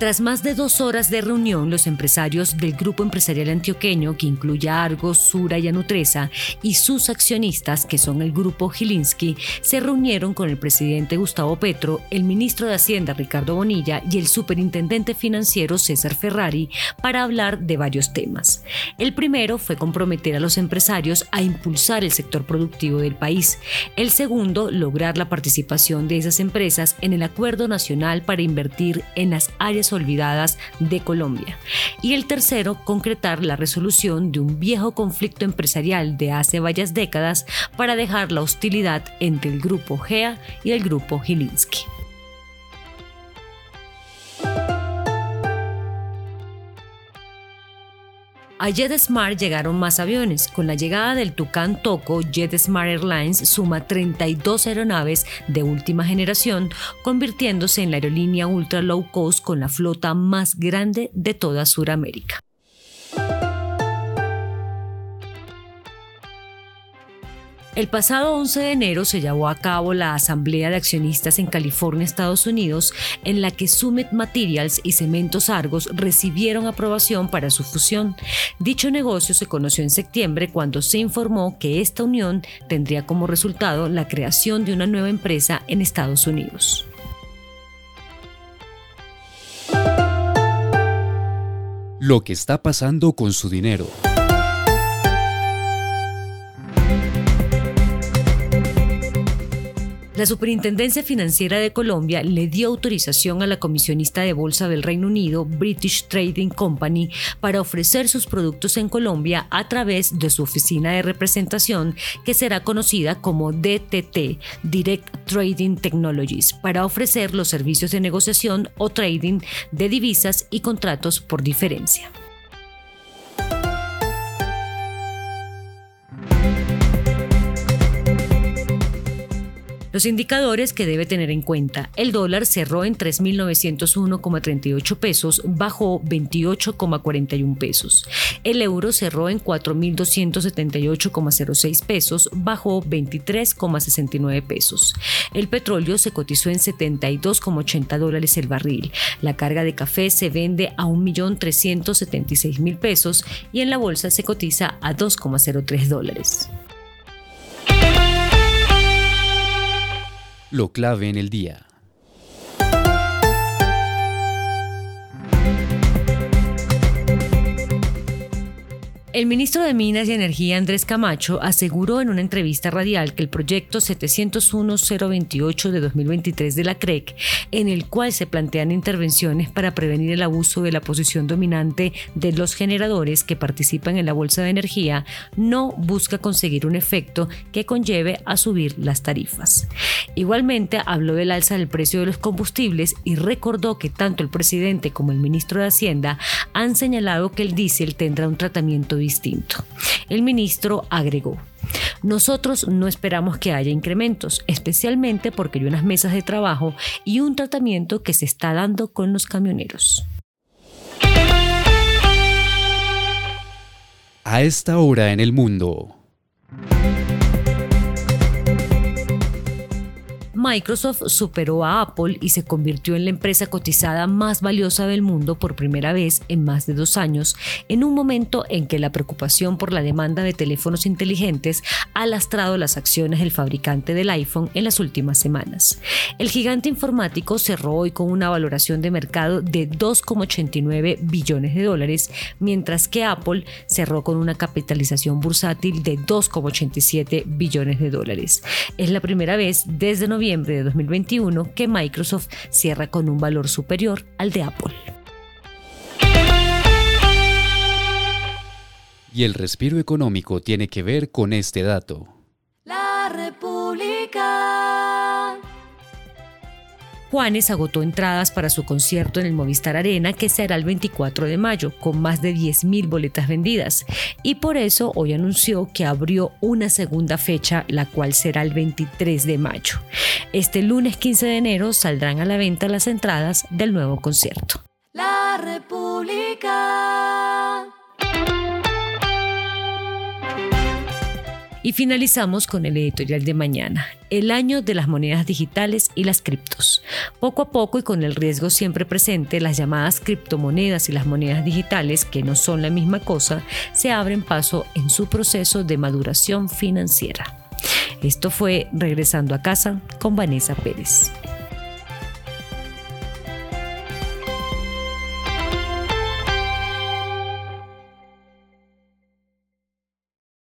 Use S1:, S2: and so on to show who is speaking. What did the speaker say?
S1: Tras más de dos horas de reunión, los empresarios del grupo empresarial antioqueño, que incluye a Argos, Sura y Anutresa, y sus accionistas, que son el grupo Gilinski, se reunieron con el presidente Gustavo Petro, el ministro de Hacienda Ricardo Bonilla y el superintendente financiero César Ferrari para hablar de varios temas. El primero fue comprometer a los empresarios a impulsar el sector productivo del país. El segundo, lograr la participación de esas empresas en el Acuerdo Nacional para invertir en las áreas olvidadas de Colombia. Y el tercero, concretar la resolución de un viejo conflicto empresarial de hace varias décadas para dejar la hostilidad entre el grupo GEA y el grupo Gilinski. A JetSmart llegaron más aviones. Con la llegada del Tucán Toco, JetSmart Airlines suma 32 aeronaves de última generación, convirtiéndose en la aerolínea ultra low cost con la flota más grande de toda Sudamérica. El pasado 11 de enero se llevó a cabo la Asamblea de Accionistas en California, Estados Unidos, en la que Summit Materials y Cementos Argos recibieron aprobación para su fusión. Dicho negocio se conoció en septiembre cuando se informó que esta unión tendría como resultado la creación de una nueva empresa en Estados Unidos.
S2: Lo que está pasando con su dinero.
S1: La Superintendencia Financiera de Colombia le dio autorización a la comisionista de bolsa del Reino Unido, British Trading Company, para ofrecer sus productos en Colombia a través de su oficina de representación, que será conocida como DTT, Direct Trading Technologies, para ofrecer los servicios de negociación o trading de divisas y contratos por diferencia. Los indicadores que debe tener en cuenta. El dólar cerró en 3.901,38 pesos, bajó 28,41 pesos. El euro cerró en 4.278,06 pesos, bajó 23,69 pesos. El petróleo se cotizó en 72,80 dólares el barril. La carga de café se vende a 1.376.000 pesos y en la bolsa se cotiza a 2,03 dólares.
S2: Lo clave en el día.
S1: El ministro de Minas y Energía, Andrés Camacho, aseguró en una entrevista radial que el proyecto 701-028 de 2023 de la CREC, e en el cual se plantean intervenciones para prevenir el abuso de la posición dominante de los generadores que participan en la bolsa de energía, no busca conseguir un efecto que conlleve a subir las tarifas. Igualmente, habló del alza del precio de los combustibles y recordó que tanto el presidente como el ministro de Hacienda han señalado que el diésel tendrá un tratamiento distinto. El ministro agregó, nosotros no esperamos que haya incrementos, especialmente porque hay unas mesas de trabajo y un tratamiento que se está dando con los camioneros.
S2: A esta hora en el mundo.
S1: Microsoft superó a Apple y se convirtió en la empresa cotizada más valiosa del mundo por primera vez en más de dos años, en un momento en que la preocupación por la demanda de teléfonos inteligentes ha lastrado las acciones del fabricante del iPhone en las últimas semanas. El gigante informático cerró hoy con una valoración de mercado de 2,89 billones de dólares, mientras que Apple cerró con una capitalización bursátil de 2,87 billones de dólares. Es la primera vez desde noviembre de 2021 que Microsoft cierra con un valor superior al de Apple.
S2: Y el respiro económico tiene que ver con este dato.
S1: Juanes agotó entradas para su concierto en el Movistar Arena que será el 24 de mayo, con más de 10.000 boletas vendidas. Y por eso hoy anunció que abrió una segunda fecha, la cual será el 23 de mayo. Este lunes 15 de enero saldrán a la venta las entradas del nuevo concierto. La República. Y finalizamos con el editorial de mañana, el año de las monedas digitales y las criptos. Poco a poco y con el riesgo siempre presente, las llamadas criptomonedas y las monedas digitales, que no son la misma cosa, se abren paso en su proceso de maduración financiera. Esto fue Regresando a casa con Vanessa Pérez.